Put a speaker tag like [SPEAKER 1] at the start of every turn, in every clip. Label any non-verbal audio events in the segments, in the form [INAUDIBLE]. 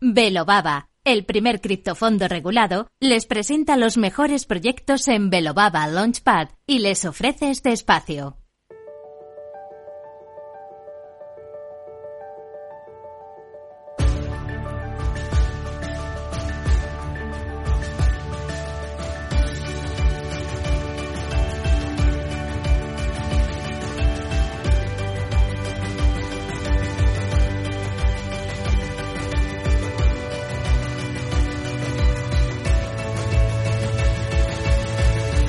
[SPEAKER 1] Velobaba, el primer criptofondo regulado, les presenta los mejores proyectos en Velobaba Launchpad y les ofrece este espacio.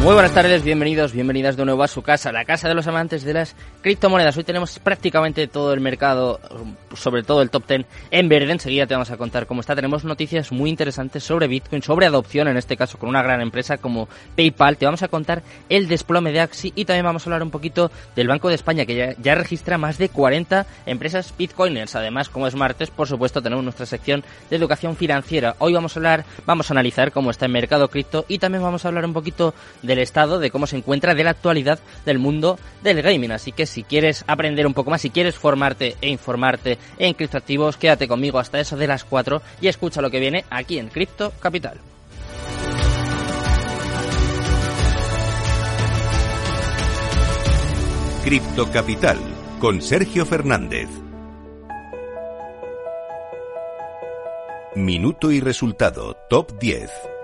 [SPEAKER 2] Muy buenas tardes, bienvenidos, bienvenidas de nuevo a su casa, la casa de los amantes de las criptomonedas. Hoy tenemos prácticamente todo el mercado, sobre todo el top 10, en verde. Enseguida te vamos a contar cómo está. Tenemos noticias muy interesantes sobre Bitcoin, sobre adopción, en este caso con una gran empresa como PayPal. Te vamos a contar el desplome de Axi y también vamos a hablar un poquito del Banco de España, que ya, ya registra más de 40 empresas Bitcoiners. Además, como es martes, por supuesto, tenemos nuestra sección de educación financiera. Hoy vamos a hablar, vamos a analizar cómo está el mercado cripto y también vamos a hablar un poquito del estado, de cómo se encuentra, de la actualidad del mundo del gaming. Así que si quieres aprender un poco más, si quieres formarte e informarte en criptoactivos, quédate conmigo hasta eso de las 4 y escucha lo que viene aquí en Cripto Capital.
[SPEAKER 3] Cripto Capital, con Sergio Fernández. Minuto y resultado, top 10.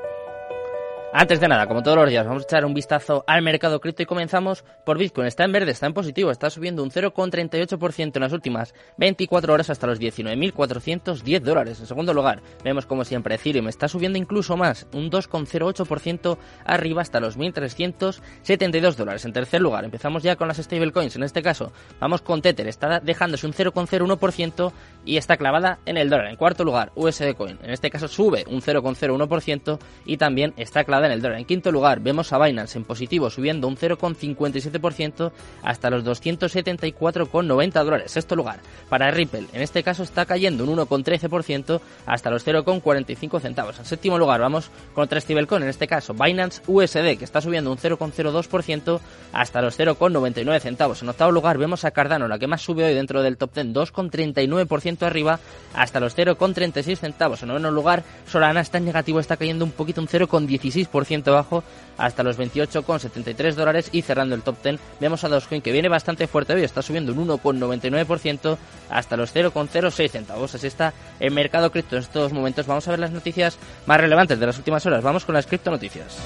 [SPEAKER 2] Antes de nada, como todos los días, vamos a echar un vistazo al mercado cripto y comenzamos por Bitcoin. Está en verde, está en positivo, está subiendo un 0,38% en las últimas 24 horas hasta los 19.410 dólares. En segundo lugar, vemos como siempre Ethereum está subiendo incluso más, un 2,08% arriba hasta los 1.372 dólares. En tercer lugar, empezamos ya con las stablecoins. En este caso, vamos con Tether, está dejándose un 0,01% y está clavada en el dólar. En cuarto lugar, USD Coin. En este caso sube un 0,01% y también está clavada en el dólar. En quinto lugar, vemos a Binance en positivo subiendo un 0,57% hasta los 274,90 dólares. Sexto lugar, para Ripple, en este caso está cayendo un 1,13% hasta los 0,45 centavos. En séptimo lugar, vamos con otra stablecoin, en este caso Binance USD, que está subiendo un 0,02% hasta los 0,99 centavos. En octavo lugar, vemos a Cardano, la que más sube hoy dentro del top 10, 2,39% arriba hasta los 0,36 centavos. En noveno lugar, Solana está en negativo, está cayendo un poquito, un 0,16% bajo hasta los 28,73 dólares y cerrando el top 10 vemos a Dogecoin que viene bastante fuerte hoy, está subiendo un 1,99% hasta los 0,06 centavos. Así está el mercado cripto en estos momentos. Vamos a ver las noticias más relevantes de las últimas horas. Vamos con las cripto noticias.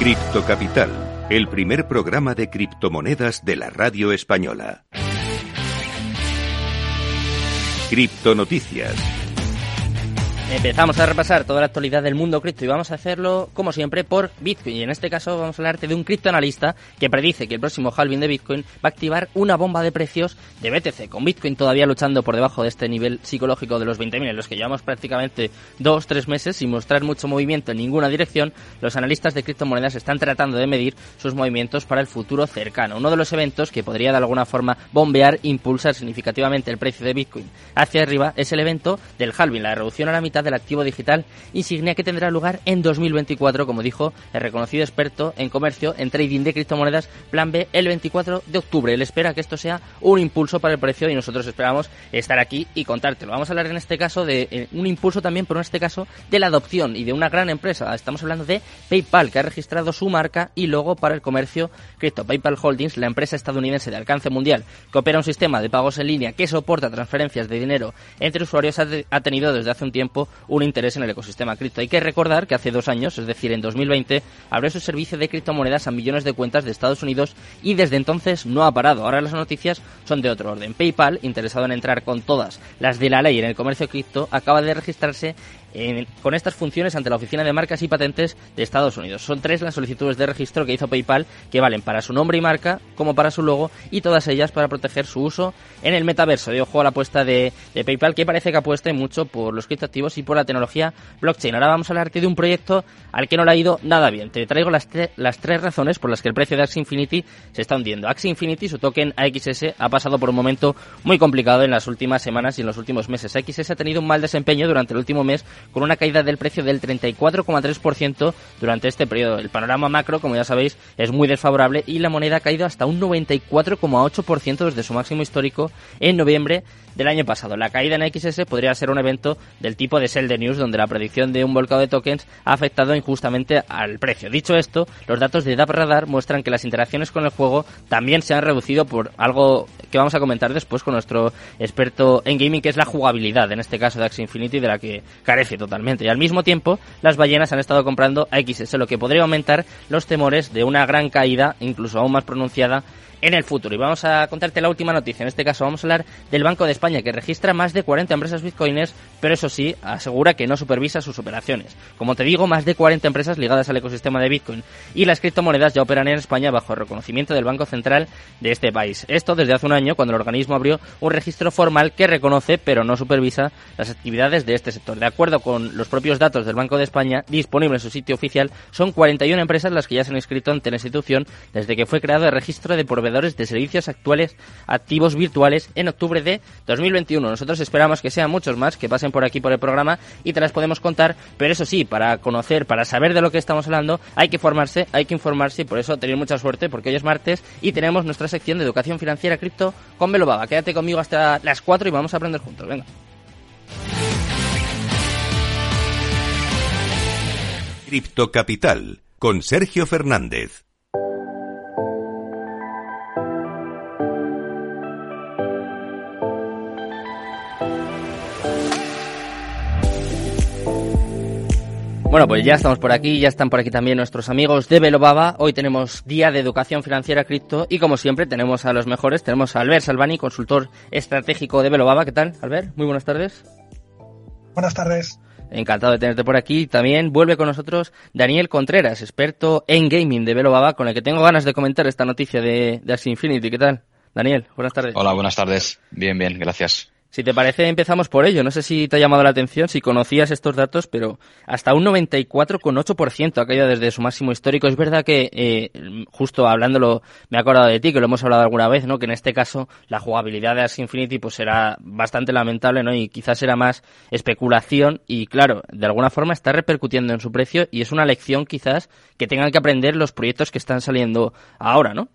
[SPEAKER 3] Cripto Capital, el primer programa de criptomonedas de la radio española. Cripto Noticias.
[SPEAKER 2] Empezamos a repasar toda la actualidad del mundo cripto y vamos a hacerlo, como siempre, por Bitcoin. Y en este caso vamos a hablarte de un criptoanalista que predice que el próximo halving de Bitcoin va a activar una bomba de precios de BTC, con Bitcoin todavía luchando por debajo de este nivel psicológico de los 20.000, en los que llevamos prácticamente dos, tres meses sin mostrar mucho movimiento en ninguna dirección. Los analistas de criptomonedas están tratando de medir sus movimientos para el futuro cercano. Uno de los eventos que podría de alguna forma bombear, impulsar significativamente el precio de Bitcoin hacia arriba es el evento del halving, la reducción a la mitad del activo digital insignia que tendrá lugar en 2024, como dijo el reconocido experto en comercio en trading de criptomonedas Plan B el 24 de octubre. Él espera que esto sea un impulso para el precio y nosotros esperamos estar aquí y contártelo. Vamos a hablar en este caso de eh, un impulso también, pero en este caso de la adopción y de una gran empresa. Estamos hablando de PayPal, que ha registrado su marca y logo para el comercio cripto. PayPal Holdings, la empresa estadounidense de alcance mundial que opera un sistema de pagos en línea que soporta transferencias de dinero entre usuarios, ha tenido desde hace un tiempo un interés en el ecosistema cripto. Hay que recordar que hace dos años, es decir, en 2020, abrió su servicio de criptomonedas a millones de cuentas de Estados Unidos y desde entonces no ha parado. Ahora las noticias son de otro orden. PayPal, interesado en entrar con todas las de la ley en el comercio cripto, acaba de registrarse con estas funciones ante la Oficina de Marcas y Patentes de Estados Unidos. Son tres las solicitudes de registro que hizo PayPal que valen para su nombre y marca como para su logo y todas ellas para proteger su uso en el metaverso. De ojo a la apuesta de, PayPal que parece que apueste mucho por los criptoactivos y por la tecnología blockchain. Ahora vamos a hablarte de un proyecto al que no le ha ido nada bien. Te traigo las, las tres razones por las que el precio de Axie Infinity se está hundiendo. Axie Infinity, su token AXS, ha pasado por un momento muy complicado en las últimas semanas y en los últimos meses. AXS ha tenido un mal desempeño durante el último mes con una caída del precio del 34,3% durante este periodo. El panorama macro, como ya sabéis, es muy desfavorable y la moneda ha caído hasta un 94,8% desde su máximo histórico en noviembre del año pasado. La caída en XS podría ser un evento del tipo de Sell News, donde la predicción de un volcado de tokens ha afectado injustamente al precio. Dicho esto, los datos de DAP Radar muestran que las interacciones con el juego también se han reducido por algo que vamos a comentar después con nuestro experto en gaming, que es la jugabilidad, en este caso de Axie Infinity, de la que carece totalmente. Y al mismo tiempo, las ballenas han estado comprando a XS, lo que podría aumentar los temores de una gran caída, incluso aún más pronunciada, en el futuro. Y vamos a contarte la última noticia. En este caso vamos a hablar del Banco de España, que registra más de 40 empresas bitcoiners, pero eso sí, asegura que no supervisa sus operaciones. Como te digo, más de 40 empresas ligadas al ecosistema de Bitcoin y las criptomonedas ya operan en España bajo el reconocimiento del Banco Central de este país. Esto desde hace un año, cuando el organismo abrió un registro formal que reconoce, pero no supervisa, las actividades de este sector. De acuerdo con los propios datos del Banco de España, disponibles en su sitio oficial, son 41 empresas las que ya se han inscrito ante la institución desde que fue creado el registro de de servicios actuales activos virtuales en octubre de 2021. Nosotros esperamos que sean muchos más que pasen por aquí por el programa y te las podemos contar, pero eso sí, para conocer, para saber de lo que estamos hablando, hay que formarse, hay que informarse y por eso tener mucha suerte porque hoy es martes y tenemos nuestra sección de educación financiera cripto con Belobaba. Quédate conmigo hasta las 4 y vamos a aprender juntos. Venga.
[SPEAKER 3] Cripto Capital con Sergio Fernández.
[SPEAKER 2] Bueno, pues ya estamos por aquí, ya están por aquí también nuestros amigos de Belobaba. Hoy tenemos Día de Educación Financiera Cripto y como siempre tenemos a los mejores. Tenemos a Albert Salvani, consultor estratégico de Belobaba. ¿Qué tal, Albert? Muy buenas tardes.
[SPEAKER 4] Buenas tardes.
[SPEAKER 2] Encantado de tenerte por aquí. También vuelve con nosotros Daniel Contreras, experto en gaming de Belobaba, con el que tengo ganas de comentar esta noticia de, de Axie Infinity. ¿Qué tal? Daniel, buenas tardes.
[SPEAKER 5] Hola, buenas tardes. Bien, bien, gracias.
[SPEAKER 2] Si te parece, empezamos por ello. No sé si te ha llamado la atención, si conocías estos datos, pero hasta un 94,8% ha caído desde su máximo histórico. Es verdad que, eh, justo hablándolo, me he acordado de ti, que lo hemos hablado alguna vez, ¿no? Que en este caso la jugabilidad de Axie Infinity pues será bastante lamentable, ¿no? Y quizás será más especulación y, claro, de alguna forma está repercutiendo en su precio y es una lección quizás que tengan que aprender los proyectos que están saliendo ahora, ¿no?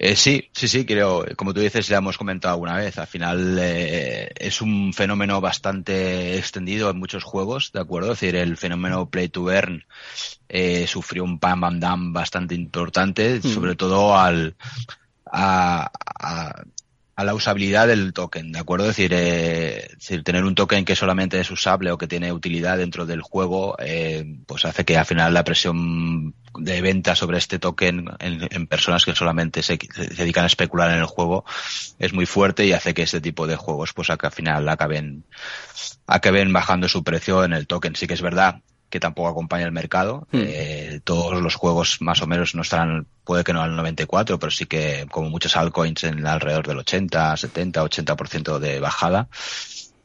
[SPEAKER 5] Eh, sí, sí, sí, creo, como tú dices, ya hemos comentado alguna vez, al final eh, es un fenómeno bastante extendido en muchos juegos, ¿de acuerdo? Es decir, el fenómeno Play to Earn eh, sufrió un pam bam dam bastante importante, mm. sobre todo al, a, a, a la usabilidad del token, ¿de acuerdo? Es decir, eh, tener un token que solamente es usable o que tiene utilidad dentro del juego, eh, pues hace que al final la presión de venta sobre este token en, personas que solamente se, dedican a especular en el juego es muy fuerte y hace que este tipo de juegos, pues al final acaben, acaben bajando su precio en el token. Sí que es verdad que tampoco acompaña el mercado. Hmm. Eh, todos los juegos más o menos no estarán, puede que no al 94, pero sí que como muchos altcoins en alrededor del 80, 70, 80% de bajada.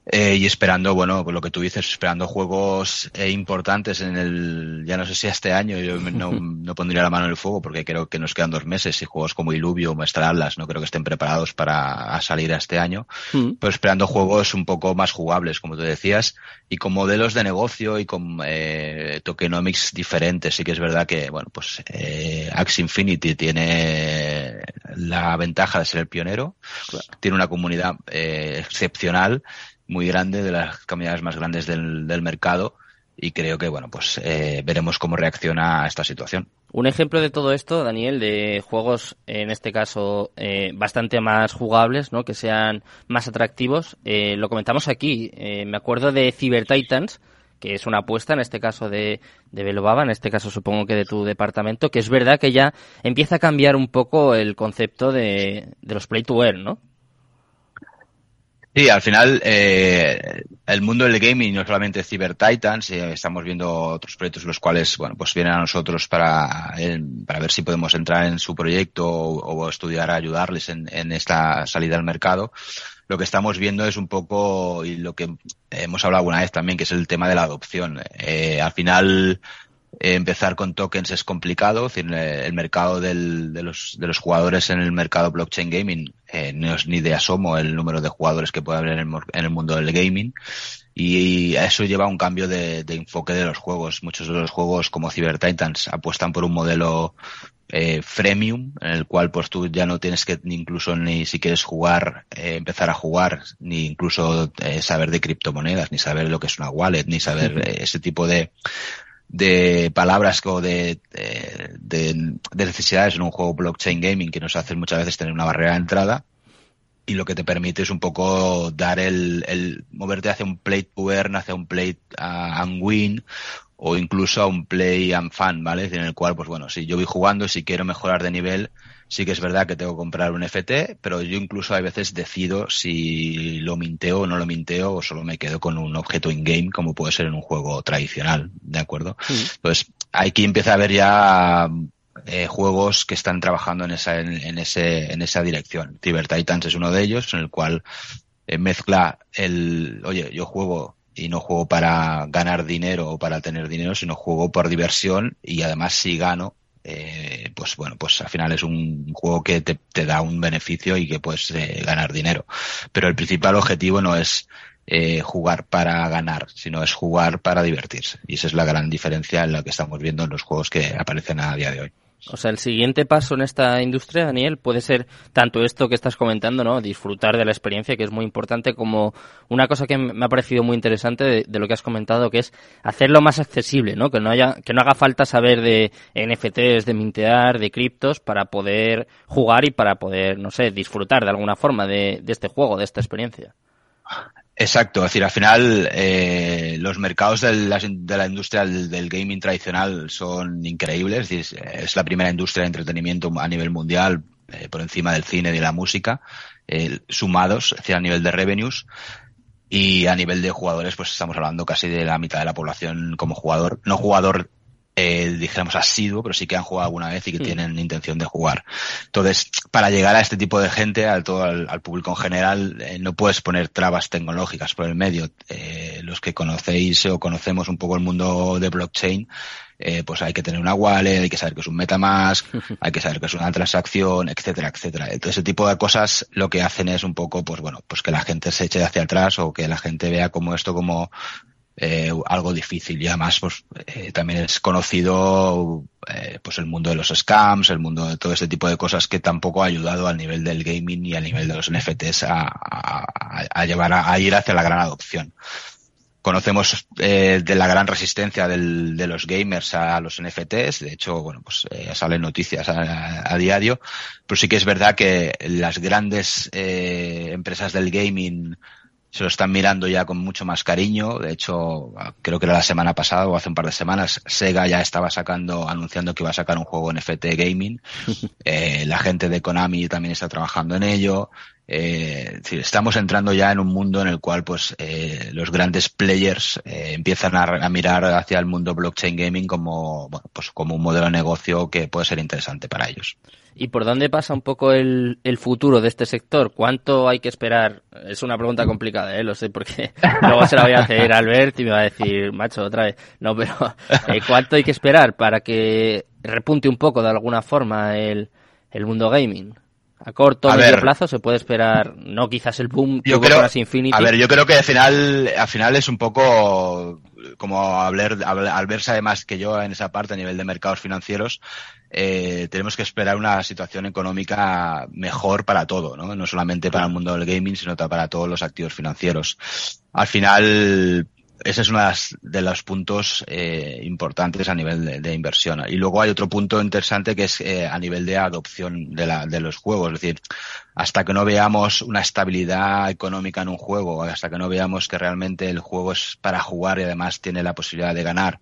[SPEAKER 5] Eh, y esperando, bueno, lo que tú dices, esperando juegos eh, importantes en el, ya no sé si este año, yo no, no, pondría la mano en el fuego porque creo que nos quedan dos meses y juegos como Iluvio o Maestra Atlas no creo que estén preparados para salir a este año, mm. pero esperando juegos un poco más jugables, como tú decías, y con modelos de negocio y con eh, tokenomics diferentes. Sí que es verdad que, bueno, pues eh, Axie Infinity tiene la ventaja de ser el pionero, claro. tiene una comunidad eh, excepcional muy grande, de las comunidades más grandes del, del mercado y creo que bueno pues eh, veremos cómo reacciona a esta situación.
[SPEAKER 2] Un ejemplo de todo esto, Daniel, de juegos en este caso eh, bastante más jugables, ¿no? que sean más atractivos, eh, lo comentamos aquí. Eh, me acuerdo de Cyber Titans, que es una apuesta en este caso de, de Belobaba, en este caso supongo que de tu departamento, que es verdad que ya empieza a cambiar un poco el concepto de, de los play to earn, ¿no?
[SPEAKER 5] Sí, al final eh, el mundo del gaming no solamente Cyber Titans, eh, estamos viendo otros proyectos los cuales, bueno, pues vienen a nosotros para, eh, para ver si podemos entrar en su proyecto o, estudiar a ayudarles en, en, esta salida al mercado. Lo que estamos viendo es un poco, y lo que hemos hablado alguna vez también, que es el tema de la adopción. Eh, al final, empezar con tokens es complicado, es decir, el mercado del, de, los, de los jugadores en el mercado blockchain gaming eh, no es ni de asomo el número de jugadores que puede haber en el, en el mundo del gaming. y eso lleva a un cambio de, enfoque de los juegos. Muchos de los juegos como Cyber Titans apuestan por un modelo eh, freemium, en el cual pues tú ya no tienes que ni incluso ni si quieres jugar, eh, empezar a jugar, ni incluso eh, saber de criptomonedas, ni saber lo que es una wallet, ni saber ese tipo de, de palabras o de, de, necesidades en un juego blockchain gaming que nos hace muchas veces tener una barrera de entrada y lo que te permite es un poco dar el, el moverte hacia un play to hacia un play and win o incluso a un play and fun, ¿vale? En el cual, pues bueno, si yo voy jugando, si quiero mejorar de nivel, sí que es verdad que tengo que comprar un FT, pero yo incluso a veces decido si lo minteo o no lo minteo o solo me quedo con un objeto in-game como puede ser en un juego tradicional, ¿de acuerdo? Entonces, aquí empieza a haber ya eh, juegos que están trabajando en esa, en, ese, en esa dirección. Cyber Titans es uno de ellos, en el cual eh, mezcla el, oye, yo juego y no juego para ganar dinero o para tener dinero, sino juego por diversión y además si gano, eh, pues bueno, pues al final es un juego que te, da un beneficio y que puedes eh, ganar dinero. Pero el principal objetivo no es eh, jugar para ganar, sino es jugar para divertirse. Y esa es la gran diferencia en la que estamos viendo en los juegos que aparecen a día de hoy.
[SPEAKER 2] O sea, el siguiente paso en esta industria, Daniel, puede ser tanto esto que estás comentando, ¿no? Disfrutar de la experiencia, que es muy importante, como una cosa que me ha parecido muy interesante de, lo que has comentado, que es hacerlo más accesible, ¿no? Que no haya, que no haga falta saber de NFTs, de mintear, de criptos, para poder jugar y para poder, no sé, disfrutar de alguna forma de, de este juego, de esta experiencia.
[SPEAKER 5] Exacto, es decir, al final eh, los mercados de la, de la industria del, gaming tradicional son increíbles, es, la primera industria de entretenimiento a nivel mundial eh, por encima del cine y de la música, eh, sumados, es decir, a nivel de revenues y a nivel de jugadores, pues estamos hablando casi de la mitad de la población como jugador, no jugador eh, dijéramos asiduo, pero sí que han jugado alguna vez y que hmm. tienen intención de jugar. Entonces, para llegar a este tipo de gente, al todo al, público en general, eh, no puedes poner trabas tecnológicas por el medio. Eh, los que conocéis o conocemos un poco el mundo de blockchain, eh, pues hay que tener una wallet, hay que saber que es un MetaMask, [LAUGHS] hay que saber que es una transacción, etcétera, etcétera. Entonces, ese tipo de cosas lo que hacen es un poco, pues bueno, pues que la gente se eche hacia atrás o que la gente vea como esto como eh, algo difícil y además pues eh, también es conocido eh, pues el mundo de los scams el mundo de todo este tipo de cosas que tampoco ha ayudado al nivel del gaming y al nivel de los NFTs a, a, llevar a, ir hacia la gran adopción conocemos eh, de la gran resistencia del, de los gamers a los NFTs. De hecho, bueno, pues eh, salen noticias a, a, diario. Pero sí que es verdad que las grandes eh, empresas del gaming se lo están mirando ya con mucho más cariño. De hecho, creo que era la semana pasada o hace un par de semanas, Sega ya estaba sacando, anunciando que iba a sacar un juego NFT gaming. [LAUGHS] Eh, la gente de Konami también está trabajando en ello. Eh, estamos entrando ya en un mundo en el cual pues eh, los grandes players eh, empiezan a, a, mirar hacia el mundo blockchain gaming como bueno, pues como un modelo de negocio que puede ser interesante para ellos.
[SPEAKER 2] ¿Y por dónde pasa un poco el, futuro de este sector? ¿Cuánto hay que esperar? Es una pregunta complicada, ¿eh? lo sé, porque [LAUGHS] luego se la voy a hacer a Albert y me va a decir, macho, otra vez. No, pero eh, ¿cuánto hay que esperar para que repunte un poco de alguna forma el, el mundo gaming? A corto o medio plazo se puede esperar, no quizás el boom
[SPEAKER 5] yo creo, Infinity. A ver, yo creo que al final, al final es un poco como Albert, Albert sabe más que yo en esa parte a nivel de mercados financieros, eh, tenemos que esperar una situación económica mejor para todo, ¿no? No solamente para el mundo del gaming, sino para todos los activos financieros. Al final, ese es uno de, los puntos eh, importantes a nivel de, inversión. Y luego hay otro punto interesante que es eh, a nivel de adopción de, la, de los juegos. Es decir, hasta que no veamos una estabilidad económica en un juego, hasta que no veamos que realmente el juego es para jugar y además tiene la posibilidad de ganar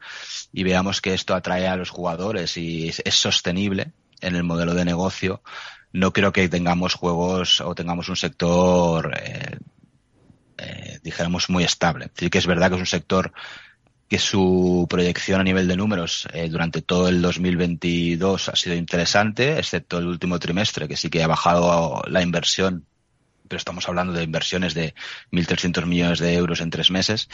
[SPEAKER 5] y veamos que esto atrae a los jugadores y es, sostenible en el modelo de negocio, no creo que tengamos juegos o tengamos un sector eh, eh, dijéramos, muy estable. Sí que es verdad que es un sector que su proyección a nivel de números eh, durante todo el 2022 ha sido interesante, excepto el último trimestre, que sí que ha bajado la inversión, pero estamos hablando de inversiones de 1.300 millones de euros en tres meses,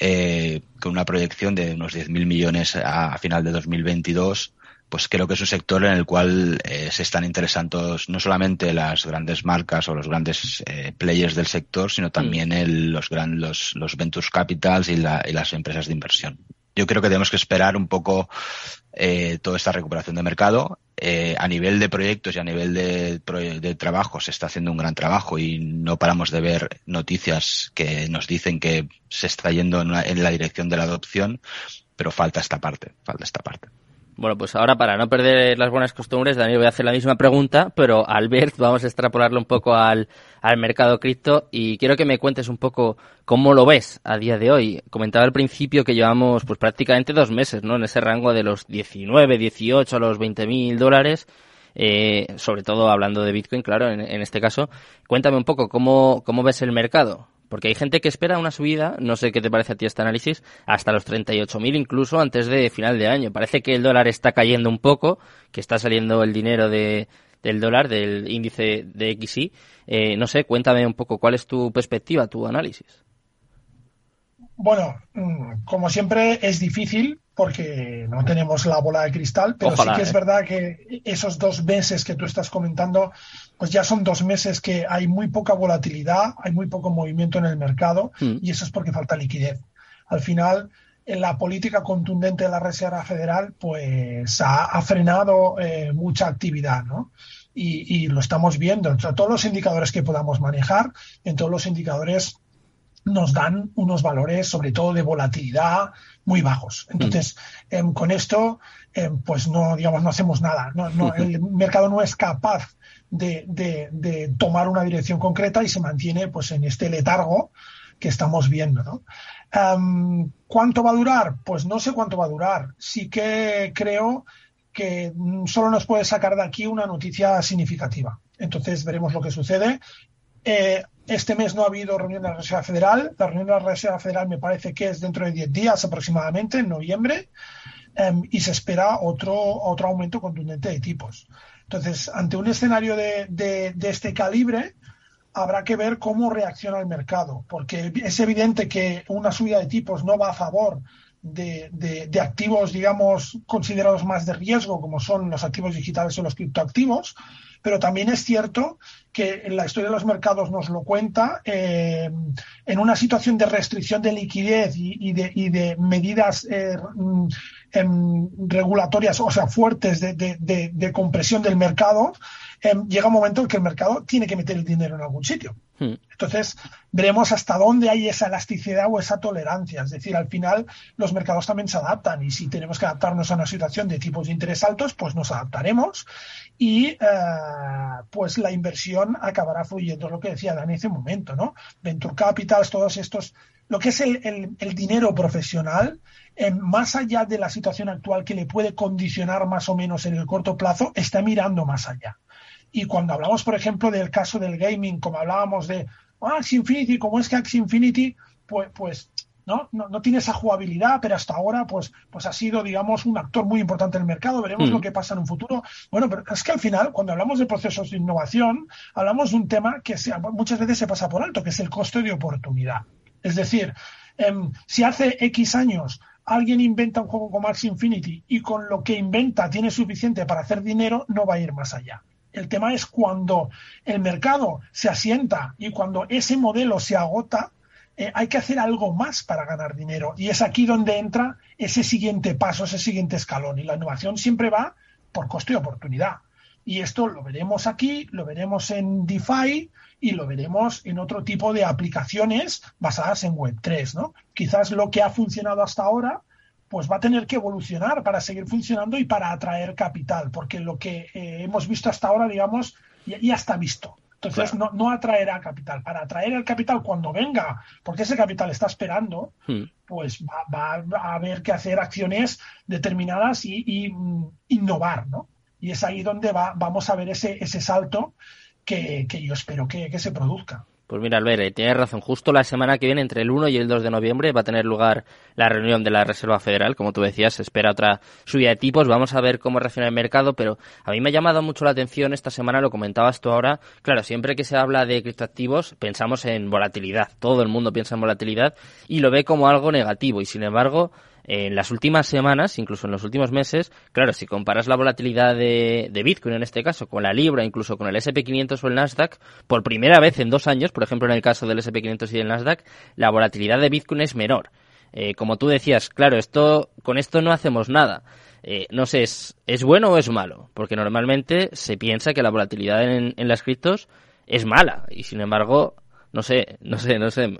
[SPEAKER 5] eh, con una proyección de unos 10.000 millones a, final de 2022 pues creo que es un sector en el cual eh, se están interesando no solamente las grandes marcas o los grandes eh, players del sector, sino también el, los, gran, los, los ventures capitals y, la, y las empresas de inversión yo creo que tenemos que esperar un poco eh, toda esta recuperación de mercado. Eh, a nivel de proyectos y a nivel de, de, trabajo se está haciendo un gran trabajo y no paramos de ver noticias que nos dicen que se está yendo en, en la dirección de la adopción, pero falta esta parte, falta esta parte.
[SPEAKER 2] Bueno, pues ahora para no perder las buenas costumbres, Daniel, voy a hacer la misma pregunta, pero Albert, vamos a extrapolarlo un poco al, al mercado cripto y quiero que me cuentes un poco cómo lo ves a día de hoy. Comentaba al principio que llevamos pues prácticamente dos meses, ¿no? En ese rango de los 19, 18 a los 20 mil dólares. Eh, sobre todo hablando de Bitcoin, claro, en, en, este caso. Cuéntame un poco cómo, cómo ves el mercado. Porque hay gente que espera una subida, no sé qué te parece a ti este análisis, hasta los 38.000 incluso antes de final de año. Parece que el dólar está cayendo un poco, que está saliendo el dinero de, del dólar, del índice de XY. Eh, no sé, cuéntame un poco cuál es tu perspectiva, tu análisis.
[SPEAKER 4] Bueno, mm, como siempre es difícil porque no tenemos la bola de cristal, pero
[SPEAKER 2] Ojalá,
[SPEAKER 4] sí que es
[SPEAKER 2] eh.
[SPEAKER 4] verdad que esos dos meses que tú estás comentando, pues ya son dos meses que hay muy poca volatilidad, hay muy poco movimiento en el mercado
[SPEAKER 2] Mm.
[SPEAKER 4] y eso es porque falta liquidez. Al final, en la política contundente de la Reserva Federal, pues ha, ha frenado eh, mucha actividad, ¿no? Y, y lo estamos viendo. Sea, todos los indicadores que podamos manejar, en todos los indicadores nos dan unos valores, sobre todo de volatilidad, muy bajos. Entonces, em, con esto, em, pues no, digamos, no hacemos nada. No, no, [LAUGHS] el mercado no es capaz de, de- de tomar una dirección concreta y se mantiene pues en este letargo que estamos viendo, ¿no? Am, ¿Cuánto va a durar? Pues no sé cuánto va a durar. Sí que creo que mm, solo nos puede sacar de aquí una noticia significativa. Entonces veremos lo que sucede. Eh, este mes no ha habido reunión de la Reserva Federal. La reunión de la Reserva Federal me parece que es dentro de 10 días aproximadamente, en noviembre, em, y se espera otro, otro aumento contundente de tipos. Entonces, ante un escenario de, este calibre, habrá que ver cómo reacciona el mercado, porque es evidente que una subida de tipos no va a favor de, de- activos, digamos, considerados más de riesgo, como son los activos digitales o los criptoactivos, pero también es cierto que la historia de los mercados nos lo cuenta, eh, en una situación de restricción de liquidez y, de, y de medidas eh, mm, em, regulatorias, o sea, fuertes de compresión del mercado, em, llega un momento en que el mercado tiene que meter el dinero en algún sitio.
[SPEAKER 2] Hmm.
[SPEAKER 4] Entonces, veremos hasta dónde hay esa elasticidad o esa tolerancia. Es decir, al final los mercados también se adaptan y si tenemos que adaptarnos a una situación de tipos de interés altos, pues nos adaptaremos y eh, pues la inversión acabará fluyendo, lo que decía Dani hace un momento, ¿no? Venture Capitals, todos estos, lo que es el, el- el dinero profesional, eh, más allá de la situación actual que le puede condicionar más o menos en el corto plazo, está mirando más allá. Y cuando hablamos, por ejemplo, del caso del gaming, como hablábamos de ah, Axie Infinity, como es que Axie Infinity, pues, pues ¿no? No, no tiene esa jugabilidad, pero hasta ahora pues, pues ha sido, digamos, un actor muy importante en el mercado. Veremos
[SPEAKER 2] Mm.
[SPEAKER 4] lo que pasa en un futuro. Bueno, pero es que al final, cuando hablamos de procesos de innovación, hablamos de un tema que se- muchas veces se pasa por alto, que es el coste de oportunidad. Es decir, em, si hace X años alguien inventa un juego como Axie Infinity y con lo que inventa tiene suficiente para hacer dinero, no va a ir más allá. El tema es cuando el mercado se asienta y cuando ese modelo se agota, eh, hay que hacer algo más para ganar dinero. Y es aquí donde entra ese siguiente paso, ese siguiente escalón. Y la innovación siempre va por coste y oportunidad. Y esto lo veremos aquí, lo veremos en DeFi y lo veremos en otro tipo de aplicaciones basadas en Web3, ¿no? Quizás lo que ha funcionado hasta ahora pues va a tener que evolucionar para seguir funcionando y para atraer capital, porque lo que eh, hemos visto hasta ahora, digamos, ya, ya está visto. Entonces no, no atraerá capital. Para atraer el capital cuando venga, porque ese capital está esperando,
[SPEAKER 2] Hmm.
[SPEAKER 4] pues va, va- va a haber que hacer acciones determinadas y, y, mm, innovar, ¿no? Y es ahí donde va, vamos a ver ese, ese salto que, que yo espero que, que se produzca.
[SPEAKER 2] Pues mira, Albert, eh, tienes razón. Justo la semana que viene, entre el 1 y el 2 de noviembre, va a tener lugar la reunión de la Reserva Federal. Como tú decías, se espera otra subida de tipos. Vamos a ver cómo reacciona el mercado, pero a mí me ha llamado mucho la atención esta semana, lo comentabas tú ahora. Claro, siempre que se habla de criptoactivos, pensamos en volatilidad. Todo el mundo piensa en volatilidad y lo ve como algo negativo. Y sin embargo, en las últimas semanas, incluso en los últimos meses, claro, si comparas la volatilidad de, Bitcoin en este caso con la Libra, incluso con el SP500 o el Nasdaq, por primera vez en dos años, por ejemplo en el caso del SP500 y el Nasdaq, la volatilidad de Bitcoin es menor. Eh, como tú decías, claro, esto con esto no hacemos nada. Eh, no sé, ¿es, ¿es bueno o es malo? Porque normalmente se piensa que la volatilidad en, en las criptos es mala y sin embargo, no sé, no sé, no sé,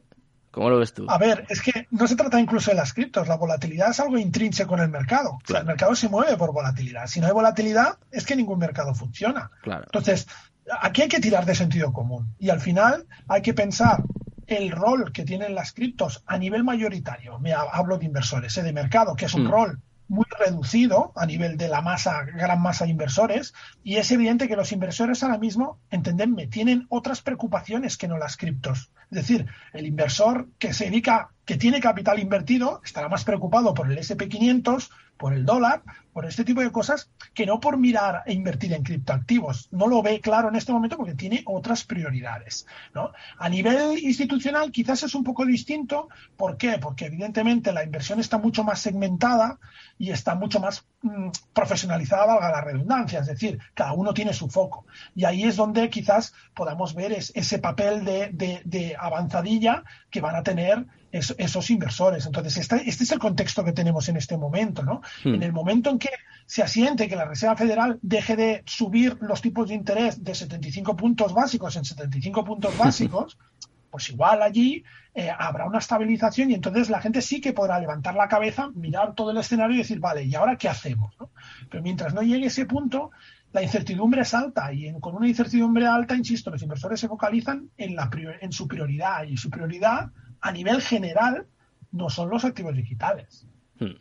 [SPEAKER 2] ¿Cómo lo ves tú?
[SPEAKER 4] A ver, es que no se trata incluso de las criptos. La volatilidad es algo intrínseco en el mercado. O sea, el mercado se mueve por volatilidad. Si no hay volatilidad, es que ningún mercado funciona.
[SPEAKER 2] Claro.
[SPEAKER 4] Entonces, aquí hay que tirar de sentido común. Y al final hay que pensar el rol que tienen las criptos a nivel mayoritario. Me hablo de inversores, ¿eh? de mercado, que es un
[SPEAKER 2] Mm.
[SPEAKER 4] rol muy reducido a nivel de la masa, gran masa de inversores, y es evidente que los inversores ahora mismo, entendedme, tienen otras preocupaciones que no las criptos. Es decir, el inversor que se dedica, que tiene capital invertido, estará más preocupado por el SP500, por el dólar, por este tipo de cosas, que no por mirar e invertir en criptoactivos. No lo ve claro en este momento porque tiene otras prioridades. ¿no? A nivel institucional quizás es un poco distinto. ¿Por qué? Porque evidentemente la inversión está mucho más segmentada y está mucho más mm, profesionalizada, valga la redundancia. Es decir, cada uno tiene su foco. Y ahí es donde quizás podamos ver es, ese papel de, avanzadilla que van a tener es, esos inversores. Entonces, este, este, es el contexto que tenemos en este momento. ¿no?
[SPEAKER 2] Hmm.
[SPEAKER 4] En el momento en que se asiente que la Reserva Federal deje de subir los tipos de interés de 75 puntos básicos en 75 puntos [LAUGHS] básicos, pues igual allí eh, habrá una estabilización y entonces la gente sí que podrá levantar la cabeza, mirar todo el escenario y decir, vale, ¿y ahora qué hacemos? ¿no? Pero mientras no llegue ese punto, la incertidumbre es alta y en, con una incertidumbre alta, insisto, los inversores se focalizan en, la, en su prioridad y su prioridad a nivel general no son los activos digitales.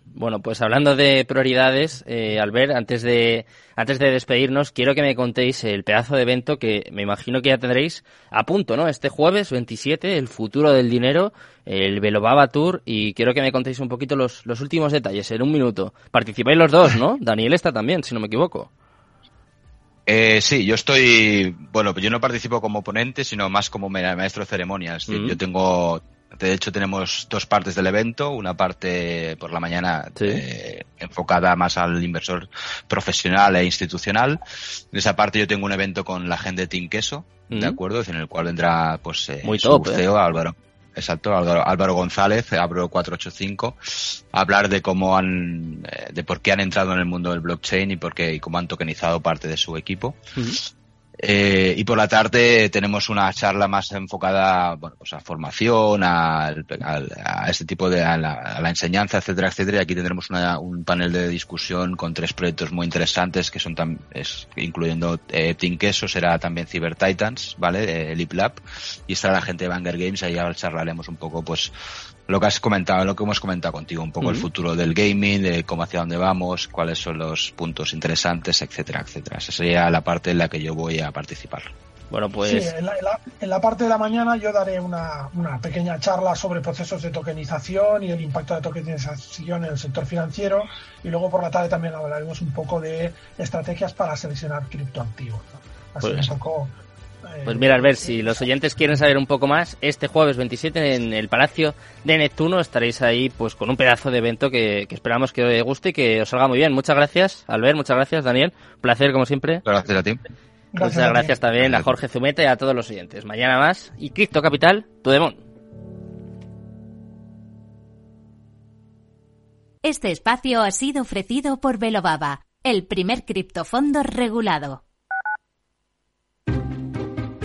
[SPEAKER 2] Bueno, pues hablando de prioridades, eh, Albert, antes de, antes de despedirnos, quiero que me contéis el pedazo de evento que me imagino que ya tendréis a punto, ¿no? Este jueves 27, el futuro del dinero, el Velobaba Tour, y quiero que me contéis un poquito los, los últimos detalles en un minuto. Participáis los dos, ¿no? Daniel está también, si no me equivoco.
[SPEAKER 5] Eh, sí, yo estoy, bueno, yo no participo como ponente, sino más como maestro de ceremonias.
[SPEAKER 2] Mm.
[SPEAKER 5] Yo tengo de hecho, tenemos dos partes del evento. Una parte por la mañana
[SPEAKER 2] Sí.
[SPEAKER 5] eh, enfocada más al inversor profesional e institucional. En esa parte yo tengo un evento con la gente de Team Queso,
[SPEAKER 2] Mm.
[SPEAKER 5] ¿de acuerdo? En el cual vendrá pues eh,
[SPEAKER 2] Muy
[SPEAKER 5] su
[SPEAKER 2] top, ¿eh?
[SPEAKER 5] CEO, Álvaro. Exacto, Álvaro, Álvaro González, Abro 485, a hablar de cómo han, eh, de por qué han entrado en el mundo del blockchain y por qué, y cómo han tokenizado parte de su equipo. Eh, y por la tarde tenemos una charla más enfocada bueno, pues a formación, a, a, este tipo de a la, a la, enseñanza, etcétera, etcétera. Y aquí tendremos una, un panel de discusión con tres proyectos muy interesantes que son tam, incluyendo eh, Queso, será también Cyber Titans, ¿vale? Eh, Lip Lab y estará la gente de Banger Games. Ahí charlaremos un poco, pues, lo que has comentado, lo que hemos comentado contigo, un poco el futuro del gaming, de cómo hacia dónde vamos, cuáles son los puntos interesantes, etcétera, etcétera. Esa sería la parte en la que yo voy a participar.
[SPEAKER 2] Bueno, pues
[SPEAKER 4] Sí, en la, en la- en la parte de la mañana yo daré una, una pequeña charla sobre procesos de tokenización y el impacto de tokenización en el sector financiero y luego por la tarde también hablaremos un poco de estrategias para seleccionar criptoactivos. ¿no? Así
[SPEAKER 2] Pues-
[SPEAKER 4] un poco...
[SPEAKER 2] Pues mira, Albert, si los oyentes quieren saber un poco más, este jueves 27 en el Palacio de Neptuno estaréis ahí pues con un pedazo de evento que, que esperamos que os guste y que os salga muy bien. Muchas gracias, Albert, muchas gracias, Daniel. Un placer, como siempre.
[SPEAKER 5] Gracias a ti.
[SPEAKER 2] Muchas gracias también a Jorge Zumeta y a todos los oyentes. Mañana más. Y Cripto Capital, tu demon.
[SPEAKER 1] Este espacio ha sido ofrecido por Velobaba, el primer criptofondo regulado.